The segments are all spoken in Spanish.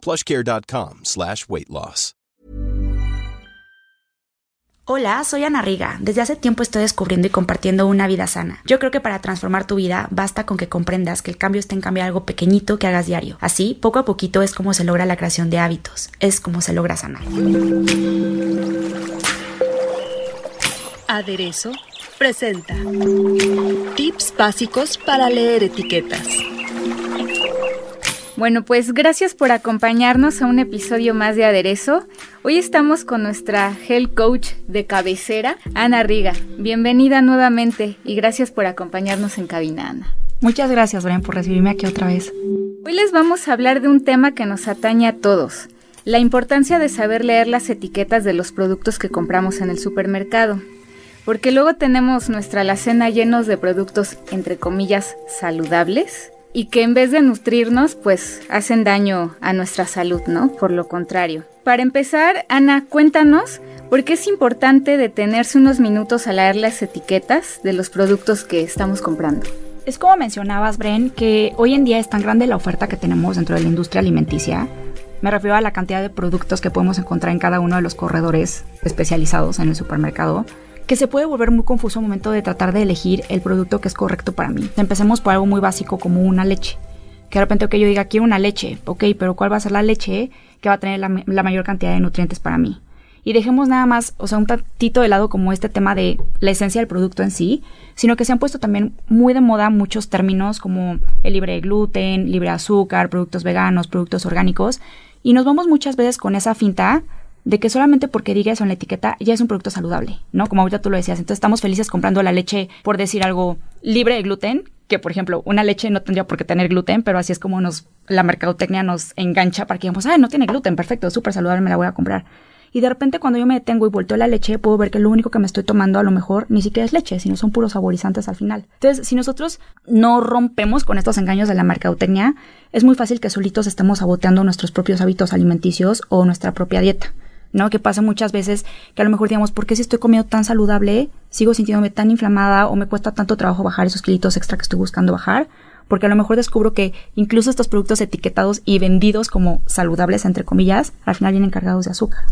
plushcare.com slash weight loss. Hola, soy Ana Riga. Desde hace tiempo estoy descubriendo y compartiendo una vida sana. Yo creo que para transformar tu vida basta con que comprendas que el cambio está en cambiar algo pequeñito que hagas diario. Así, poco a poquito es como se logra la creación de hábitos. Es como se logra sanar. Aderezo presenta tips básicos para leer etiquetas. Bueno, pues gracias por acompañarnos a un episodio más de Aderezo. Hoy estamos con nuestra health coach de cabecera, Ana Riga. Bienvenida nuevamente y gracias por acompañarnos en cabina, Ana. Muchas gracias, Brian, por recibirme aquí otra vez. Hoy les vamos a hablar de un tema que nos atañe a todos, la importancia de saber leer las etiquetas de los productos que compramos en el supermercado. Porque luego tenemos nuestra alacena llenos de productos, entre comillas, saludables, y que en vez de nutrirnos, pues hacen daño a nuestra salud, ¿no? Por lo contrario. Para empezar, Ana, cuéntanos por qué es importante detenerse unos minutos a leer las etiquetas de los productos que estamos comprando. Es como mencionabas, Bren, que hoy en día es tan grande la oferta que tenemos dentro de la industria alimenticia. Me refiero a la cantidad de productos que podemos encontrar en cada uno de los corredores especializados en el supermercado que se puede volver muy confuso al momento de tratar de elegir el producto que es correcto para mí. Empecemos por algo muy básico como una leche. Que de repente que yo diga, quiero una leche, ok, pero ¿cuál va a ser la leche que va a tener la, la mayor cantidad de nutrientes para mí? y dejemos nada más, o sea, un tantito de lado como este tema de la esencia del producto en sí, sino que se han puesto también muy de moda muchos términos como el libre de gluten, libre de azúcar, productos veganos, productos orgánicos, y nos vamos muchas veces con esa finta de que solamente porque diga eso en la etiqueta ya es un producto saludable, ¿no? Como ahorita tú lo decías, entonces estamos felices comprando la leche, por decir algo, libre de gluten, que por ejemplo, una leche no tendría por qué tener gluten, pero así es como nos, la mercadotecnia nos engancha para que digamos, ah, no tiene gluten, perfecto, súper saludable, me la voy a comprar. Y de repente cuando yo me detengo y volteo la leche, puedo ver que lo único que me estoy tomando a lo mejor ni siquiera es leche, sino son puros saborizantes al final. Entonces, si nosotros no rompemos con estos engaños de la mercadotecnia, es muy fácil que solitos estemos saboteando nuestros propios hábitos alimenticios o nuestra propia dieta. ¿No? Que pasa muchas veces que a lo mejor digamos, ¿por qué si estoy comiendo tan saludable, sigo sintiéndome tan inflamada o me cuesta tanto trabajo bajar esos kilitos extra que estoy buscando bajar? Porque a lo mejor descubro que incluso estos productos etiquetados y vendidos como saludables, entre comillas, al final vienen cargados de azúcar.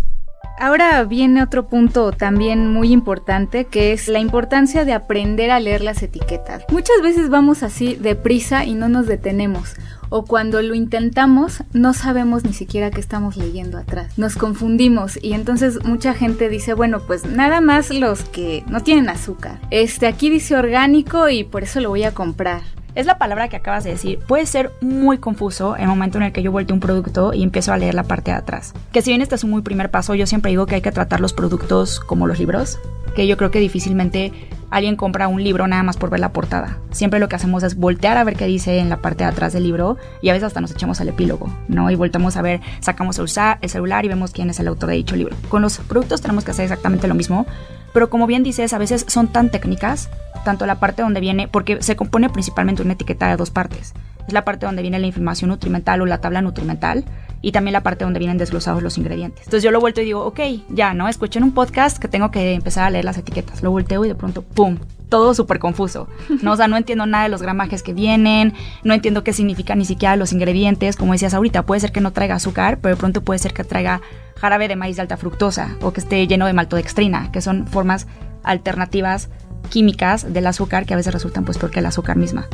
Ahora viene otro punto también muy importante que es la importancia de aprender a leer las etiquetas. Muchas veces vamos así deprisa y no nos detenemos o cuando lo intentamos no sabemos ni siquiera qué estamos leyendo atrás. Nos confundimos y entonces mucha gente dice, bueno, pues nada más los que no tienen azúcar. Este aquí dice orgánico y por eso lo voy a comprar. Es la palabra que acabas de decir. Puede ser muy confuso el momento en el que yo vuelto un producto y empiezo a leer la parte de atrás. Que si bien este es un muy primer paso, yo siempre digo que hay que tratar los productos como los libros. Que yo creo que difícilmente alguien compra un libro nada más por ver la portada. Siempre lo que hacemos es voltear a ver qué dice en la parte de atrás del libro y a veces hasta nos echamos al epílogo, ¿no? Y voltamos a ver, sacamos el, celular y vemos quién es el autor de dicho libro. Con los productos tenemos que hacer exactamente lo mismo, pero como bien dices, a veces son tan técnicas, tanto la parte donde viene, porque se compone principalmente una etiqueta de dos partes. Es la parte donde viene la información nutrimental o la tabla nutrimental, y también la parte donde vienen desglosados los ingredientes. Entonces yo lo vuelto y digo, ok, ya, ¿no? Escuché en un podcast que tengo que empezar a leer las etiquetas. Lo volteo y de pronto, ¡pum! Todo súper confuso, ¿no? O sea, no entiendo nada de los gramajes que vienen, no entiendo qué significan ni siquiera los ingredientes. Como decías ahorita, puede ser que no traiga azúcar, pero de pronto puede ser que traiga jarabe de maíz de alta fructosa o que esté lleno de maltodextrina, que son formas alternativas químicas del azúcar que a veces resultan pues peor que el azúcar misma.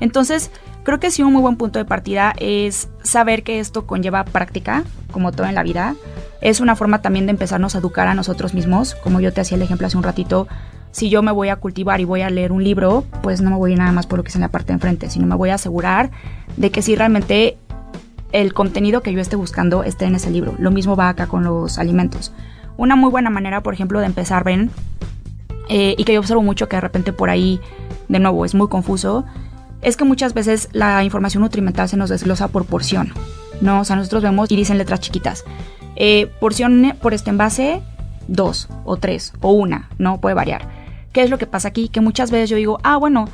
Entonces, creo que sí un muy buen punto de partida es saber que esto conlleva práctica, como todo en la vida. Es una forma también de empezarnos a educar a nosotros mismos. Como yo te hacía el ejemplo hace un ratito, si yo me voy a cultivar y voy a leer un libro, pues no me voy nada más por lo que es en la parte de enfrente, sino me voy a asegurar de que si realmente el contenido que yo esté buscando esté en ese libro. Lo mismo va acá con los alimentos. Una muy buena manera, por ejemplo, de empezar, ven, eh, y que yo observo mucho que de repente por ahí, de nuevo, es muy confuso, es que muchas veces la información nutrimental se nos desglosa por porción, ¿no? O sea, nosotros vemos y dicen letras chiquitas. Eh, porción por este envase, dos o tres o una, ¿no? Puede variar. ¿Qué es lo que pasa aquí? Que muchas veces yo digo, ah, bueno,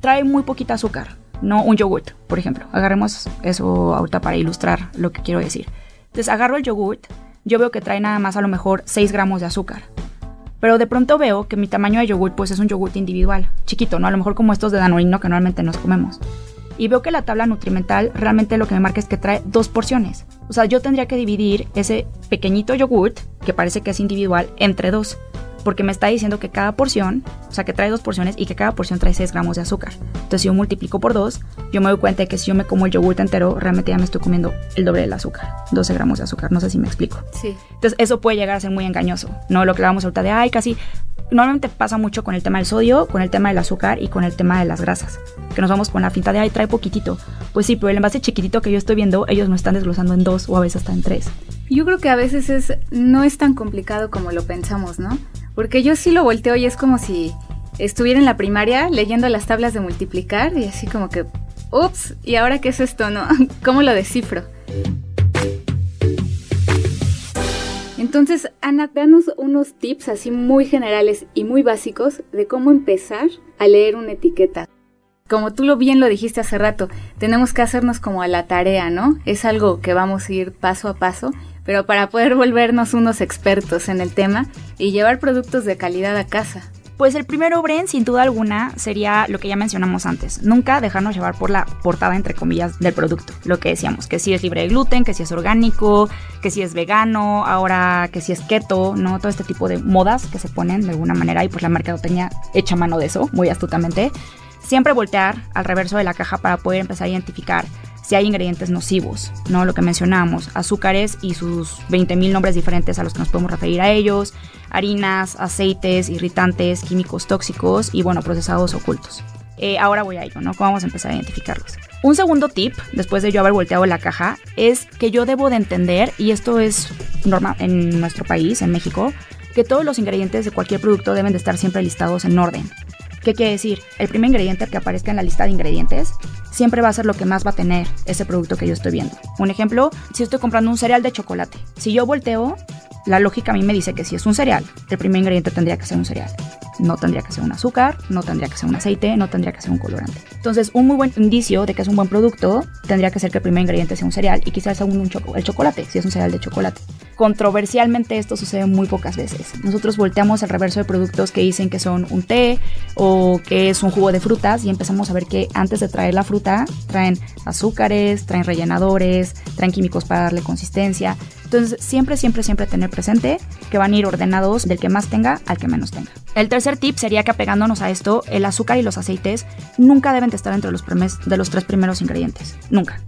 trae muy poquita azúcar, no un yogurt, por ejemplo. Agarremos eso ahorita para ilustrar lo que quiero decir. Entonces agarro el yogurt, yo veo que trae nada más a lo mejor 6 gramos de azúcar. Pero de pronto veo que mi tamaño de yogurt pues es un yogurt individual, chiquito, ¿no? A lo mejor como estos de Danonino que normalmente nos comemos. Y veo que la tabla nutrimental realmente lo que me marca es que trae dos porciones. O sea, yo tendría que dividir ese pequeñito yogurt, que parece que es individual, entre dos porque me está diciendo que cada porción, o sea, que trae dos porciones y que cada porción trae 6 gramos de azúcar. Entonces, si yo multiplico por dos, yo me doy cuenta de que si yo me como el yogurt entero, realmente ya me estoy comiendo el doble del azúcar, 12 gramos de azúcar. No sé si me explico. Sí. Entonces, eso puede llegar a ser muy engañoso, ¿no? Lo que vamos ahorita de, ay, casi. Normalmente pasa mucho con el tema del sodio, con el tema del azúcar y con el tema de las grasas. Que nos vamos con la finta de, ay, trae poquitito. Pues sí, pero el envase chiquitito que yo estoy viendo, ellos no están desglosando en dos o a veces hasta en tres. Yo creo que a veces es, no es tan complicado como lo pensamos, ¿no? Porque yo sí lo volteo y es como si estuviera en la primaria leyendo las tablas de multiplicar y así como que, ups, ¿y ahora qué es esto, no? ¿Cómo lo descifro? Entonces, Ana, danos unos tips así muy generales y muy básicos de cómo empezar a leer una etiqueta. Como tú lo bien lo dijiste hace rato, tenemos que hacernos como a la tarea, ¿no? Es algo que vamos a ir paso a paso pero para poder volvernos unos expertos en el tema y llevar productos de calidad a casa. Pues el primero, Bren, sin duda alguna, sería lo que ya mencionamos antes. Nunca dejarnos llevar por la portada, entre comillas, del producto. Lo que decíamos, que si es libre de gluten, que si es orgánico, que si es vegano, ahora que si es keto, ¿no? Todo este tipo de modas que se ponen de alguna manera y pues la mercadotecnia echa mano de eso, muy astutamente. Siempre voltear al reverso de la caja para poder empezar a identificar si hay ingredientes nocivos, ¿no? Lo que mencionábamos, azúcares y sus 20.000 nombres diferentes a los que nos podemos referir a ellos, harinas, aceites, irritantes, químicos tóxicos y, bueno, procesados ocultos. Eh, ahora voy a ello, ¿no? ¿Cómo vamos a empezar a identificarlos? Un segundo tip, después de yo haber volteado la caja, es que yo debo de entender, y esto es normal en nuestro país, en México, que todos los ingredientes de cualquier producto deben de estar siempre listados en orden. ¿Qué quiere decir? El primer ingrediente que aparezca en la lista de ingredientes siempre va a ser lo que más va a tener ese producto que yo estoy viendo. Un ejemplo, si estoy comprando un cereal de chocolate, si yo volteo, la lógica a mí me dice que si es un cereal, el primer ingrediente tendría que ser un cereal. No tendría que ser un azúcar, no tendría que ser un aceite, no tendría que ser un colorante. Entonces, un muy buen indicio de que es un buen producto tendría que ser que el primer ingrediente sea un cereal y quizás un el chocolate, si es un cereal de chocolate controversialmente esto sucede muy pocas veces. Nosotros volteamos el reverso de productos que dicen que son un té o que es un jugo de frutas y empezamos a ver que antes de traer la fruta traen azúcares, traen rellenadores, traen químicos para darle consistencia. Entonces siempre, siempre, siempre tener presente que van a ir ordenados del que más tenga al que menos tenga. El tercer tip sería que apegándonos a esto, el azúcar y los aceites nunca deben de estar entre los tres primeros ingredientes. Nunca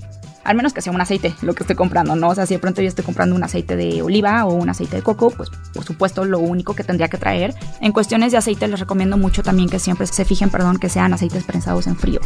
al menos que sea un aceite lo que estoy comprando, ¿no? O sea, si de pronto yo estoy comprando un aceite de oliva o un aceite de coco, pues por supuesto lo único que tendría que traer. En cuestiones de aceite les recomiendo mucho también que siempre se fijen, perdón, que sean aceites prensados en frío.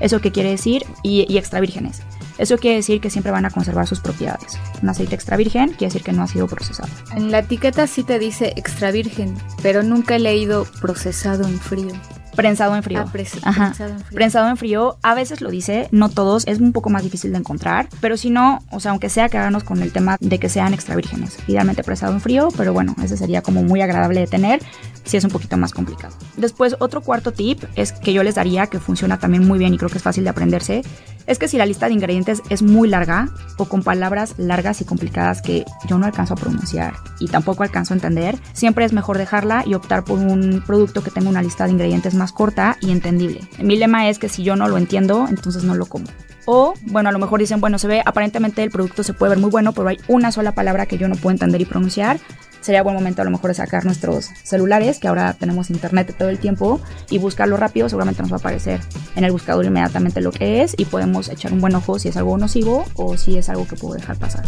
¿Eso qué quiere decir? Y, y extra vírgenes. Eso quiere decir que siempre van a conservar sus propiedades. Un aceite extra virgen quiere decir que no ha sido procesado. En la etiqueta sí te dice extra virgen, pero nunca he leído procesado en frío. Prensado en frío. Ah, prensado en frío. Prensado en frío, a veces lo dice, no todos, es un poco más difícil de encontrar, pero si no, o sea, aunque sea quedarnos con el tema de que sean extra vírgenes. Idealmente prensado en frío, pero bueno, ese sería como muy agradable de tener, si es un poquito más complicado. Después, otro cuarto tip es que yo les daría, que funciona también muy bien y creo que es fácil de aprenderse, es que si la lista de ingredientes es muy larga o con palabras largas y complicadas que yo no alcanzo a pronunciar y tampoco alcanzo a entender, siempre es mejor dejarla y optar por un producto que tenga una lista de ingredientes más corta y entendible. Mi lema es que si yo no lo entiendo, entonces no lo como. O, bueno, a lo mejor dicen, bueno, se ve, aparentemente el producto se puede ver muy bueno, pero hay una sola palabra que yo no puedo entender y pronunciar sería buen momento a lo mejor de sacar nuestros celulares, que ahora tenemos internet todo el tiempo, y buscarlo rápido, seguramente nos va a aparecer en el buscador inmediatamente lo que es y podemos echar un buen ojo si es algo nocivo o si es algo que puedo dejar pasar.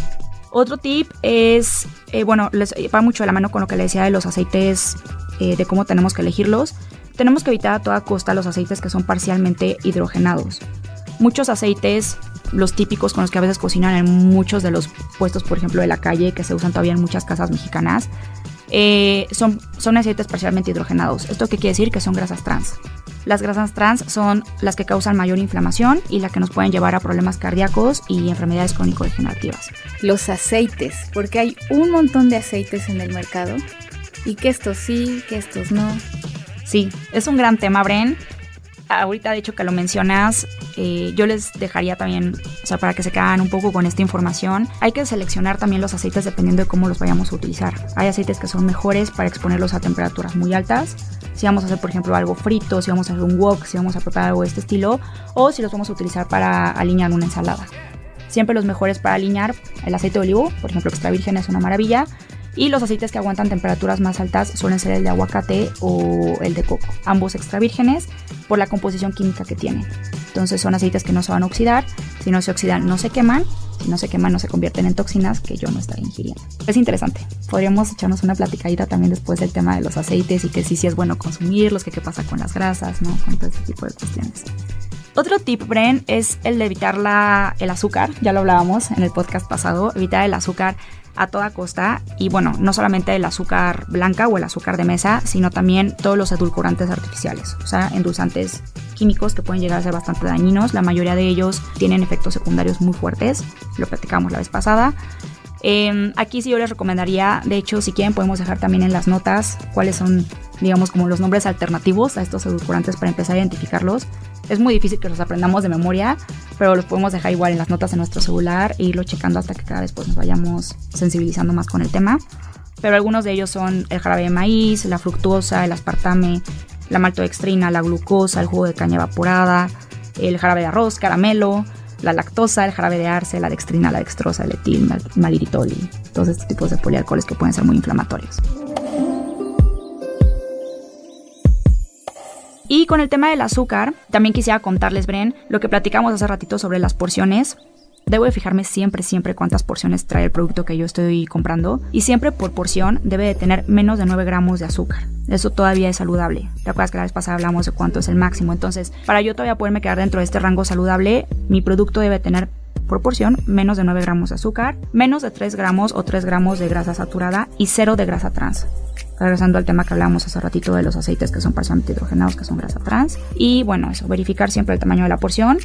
Otro tip es, eh, bueno, les va mucho de la mano con lo que le decía de los aceites, eh, de cómo tenemos que elegirlos. Tenemos que evitar a toda costa los aceites que son parcialmente hidrogenados. Muchos aceites los típicos con los que a veces cocinan en muchos de los puestos, por ejemplo, de la calle, que se usan todavía en muchas casas mexicanas, eh, son, son aceites parcialmente hidrogenados. ¿Esto qué quiere decir? Que son grasas trans. Las grasas trans son las que causan mayor inflamación y las que nos pueden llevar a problemas cardíacos y enfermedades crónico-degenerativas. Los aceites, porque hay un montón de aceites en el mercado y que estos sí, que estos no. Sí, es un gran tema, Bren ahorita de hecho que lo mencionas, eh, yo les dejaría también, o sea, para que se quedan un poco con esta información, hay que seleccionar también los aceites dependiendo de cómo los vayamos a utilizar. Hay aceites que son mejores para exponerlos a temperaturas muy altas, si vamos a hacer por ejemplo algo frito, si vamos a hacer un wok, si vamos a preparar algo de este estilo, o si los vamos a utilizar para alinear una ensalada. Siempre los mejores para alinear, el aceite de olivo, por ejemplo extra virgen es una maravilla, y los aceites que aguantan temperaturas más altas suelen ser el de aguacate o el de coco, ambos extra vírgenes por la composición química que tienen. Entonces son aceites que no se van a oxidar, si no se oxidan no se queman, si no se queman no se convierten en toxinas que yo no estaría ingiriendo. Es interesante, podríamos echarnos una platicadita también después del tema de los aceites y que sí, sí es bueno consumirlos, que qué pasa con las grasas, ¿no? Con todo este tipo de cuestiones. Otro tip, Bren, es el de evitar la, el azúcar. Ya lo hablábamos en el podcast pasado. Evitar el azúcar a toda costa y bueno, no solamente el azúcar blanca o el azúcar de mesa, sino también todos los edulcorantes artificiales, o sea, endulzantes químicos que pueden llegar a ser bastante dañinos. La mayoría de ellos tienen efectos secundarios muy fuertes, lo platicamos la vez pasada. Em, aquí sí yo les recomendaría, de hecho, si quieren podemos dejar también en las notas cuáles son, digamos, como los nombres alternativos a estos edulcorantes para empezar a identificarlos. Es muy difícil que los aprendamos de memoria, pero los podemos dejar igual en las notas en nuestro celular e irlo checando hasta que cada vez pues, nos vayamos sensibilizando más con el tema. Pero algunos de ellos son el jarabe de maíz, la fructosa, el aspartame, la maltodextrina, la glucosa, el jugo de caña evaporada, el jarabe de arroz, caramelo, la lactosa, el jarabe de arce, la dextrina, la dextrosa, el etil, maliritol y todos estos tipos de polialcoholes que pueden ser muy inflamatorios. Y con el tema del azúcar, también quisiera contarles, Bren, lo que platicamos hace ratito sobre las porciones. Debo de fijarme siempre, siempre cuántas porciones trae el producto que yo estoy comprando. Y siempre por porción debe de tener menos de 9 gramos de azúcar. Eso todavía es saludable. ¿Te acuerdas que la vez pasada hablamos de cuánto es el máximo? Entonces, para yo todavía poderme quedar dentro de este rango saludable, mi producto debe tener por porción menos de 9 gramos de azúcar, menos de 3 gramos o 3 gramos de grasa saturada y cero de grasa trans regresando al tema que hablábamos hace ratito de los aceites que son parcialmente hidrogenados, que son grasa trans. Y bueno, eso, verificar siempre el tamaño de la porción,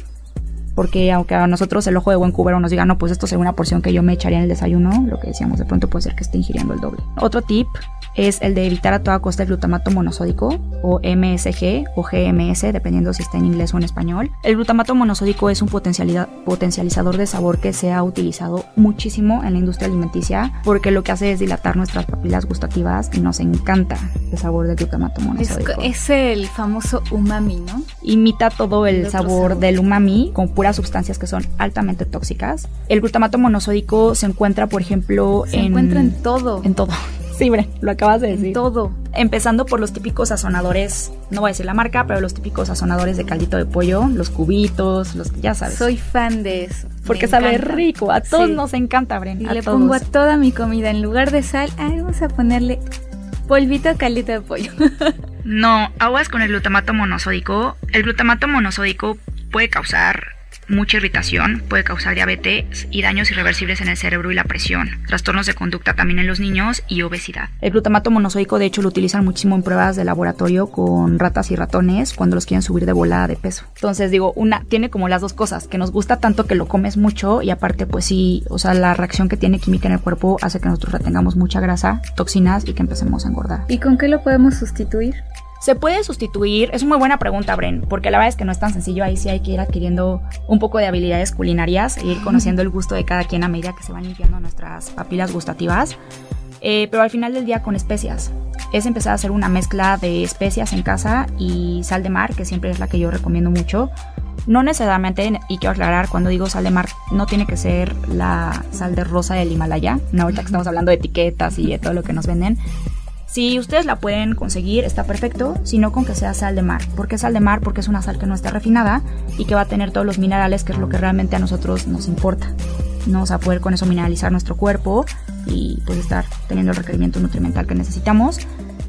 porque aunque a nosotros el ojo de buen cubero nos diga, no, pues esto sería una porción que yo me echaría en el desayuno, lo que decíamos, de pronto puede ser que esté ingiriendo el doble. Otro tip es el de evitar a toda costa el glutamato monosódico o MSG o GMS, dependiendo si está en inglés o en español. El glutamato monosódico es un potencializador de sabor que se ha utilizado muchísimo en la industria alimenticia porque lo que hace es dilatar nuestras papilas gustativas y nos encanta el sabor del glutamato monosódico. Es, el famoso umami, ¿no? Imita todo el, sabor, del umami con puras sustancias que son altamente tóxicas. El glutamato monosódico se encuentra, por ejemplo, se encuentra en todo. En todo. Sí, lo acabas de decir. Todo. Empezando por los típicos sazonadores, no voy a decir la marca, pero los típicos sazonadores de caldito de pollo, los cubitos, los ya sabes. Soy fan de eso. Porque sabe rico, a todos nos encanta, Bren. Y le pongo a toda mi comida en lugar de sal, ay, vamos a ponerle polvito caldito de pollo. no, aguas con el glutamato monosódico. El glutamato monosódico puede causar mucha irritación, puede causar diabetes y daños irreversibles en el cerebro y la presión, trastornos de conducta también en los niños y obesidad. El glutamato monosódico de hecho lo utilizan muchísimo en pruebas de laboratorio con ratas y ratones cuando los quieren subir de volada de peso. Entonces digo, una tiene como las dos cosas, que nos gusta tanto que lo comes mucho y aparte pues sí, o sea, la reacción que tiene química en el cuerpo hace que nosotros retengamos mucha grasa, toxinas y que empecemos a engordar. ¿Y con qué lo podemos sustituir? ¿Se puede sustituir? Es una muy buena pregunta, Bren, porque la verdad es que no es tan sencillo. Ahí sí hay que ir adquiriendo un poco de habilidades culinarias e ir conociendo el gusto de cada quien a medida que se van limpiando nuestras papilas gustativas. Eh, pero al final del día con especias. Es empezar a hacer una mezcla de especias en casa y sal de mar, que siempre es la que yo recomiendo mucho. No necesariamente, y quiero aclarar, cuando digo sal de mar, no tiene que ser la sal de rosa del Himalaya. No, ahorita que estamos hablando de etiquetas y de todo lo que nos venden. Si ustedes la pueden conseguir, está perfecto, sino con que sea sal de mar. ¿Por qué sal de mar? Porque es una sal que no está refinada y que va a tener todos los minerales, que es lo que realmente a nosotros nos importa. ¿no? Vamos a poder con eso mineralizar nuestro cuerpo y pues estar teniendo el requerimiento nutrimental que necesitamos.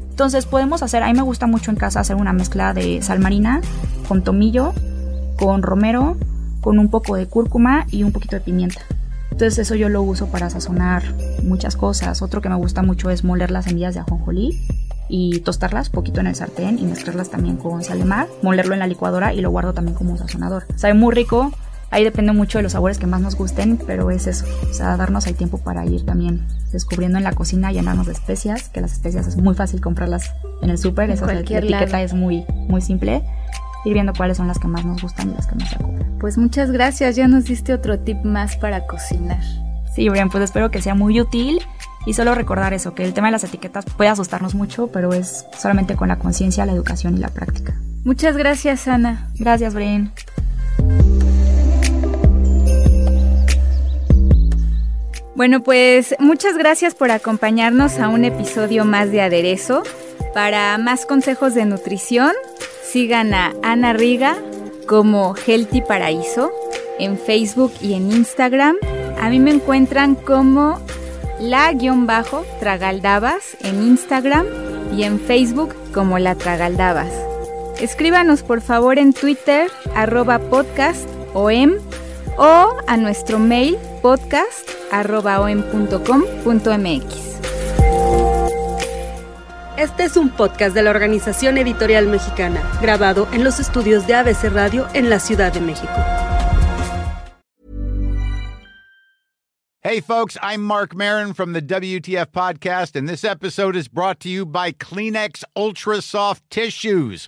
Entonces podemos hacer, a mí me gusta mucho en casa hacer una mezcla de sal marina con tomillo, con romero, con un poco de cúrcuma y un poquito de pimienta. Entonces eso yo lo uso para sazonar muchas cosas. Otro que me gusta mucho es moler las semillas de ajonjolí y tostarlas poquito en el sartén y mezclarlas también con sal de mar, molerlo en la licuadora y lo guardo también como un sazonador. Sabe muy rico, ahí depende mucho de los sabores que más nos gusten, pero es eso, o sea, darnos el tiempo para ir también descubriendo en la cocina, llenarnos de especias, que las especias es muy fácil comprarlas en el súper, esa la etiqueta es muy, muy simple ir viendo cuáles son las que más nos gustan y las que más se acoplan. Pues muchas gracias, ya nos diste otro tip más para cocinar. Sí, bien, pues espero que sea muy útil y solo recordar eso, que el tema de las etiquetas puede asustarnos mucho, pero es solamente con la conciencia, la educación y la práctica. Muchas gracias, Ana. Gracias, Brian. Bueno, pues muchas gracias por acompañarnos a un episodio más de Aderezo. Para más consejos de nutrición, sigan a Ana Riga como Healthy Paraíso en Facebook y en Instagram. A mí me encuentran como la-tragaldabas en Instagram y en Facebook como la Tragaldabas. Escríbanos por favor en Twitter arroba podcast em, o a nuestro mail podcast arroba em.com.mx. Este es un podcast de la Organización Editorial Mexicana, grabado en los estudios de ABC Radio en la Ciudad de México. Hey, folks, I'm Mark Marin from the WTF Podcast, and this episode is brought to you by Kleenex Ultra Soft Tissues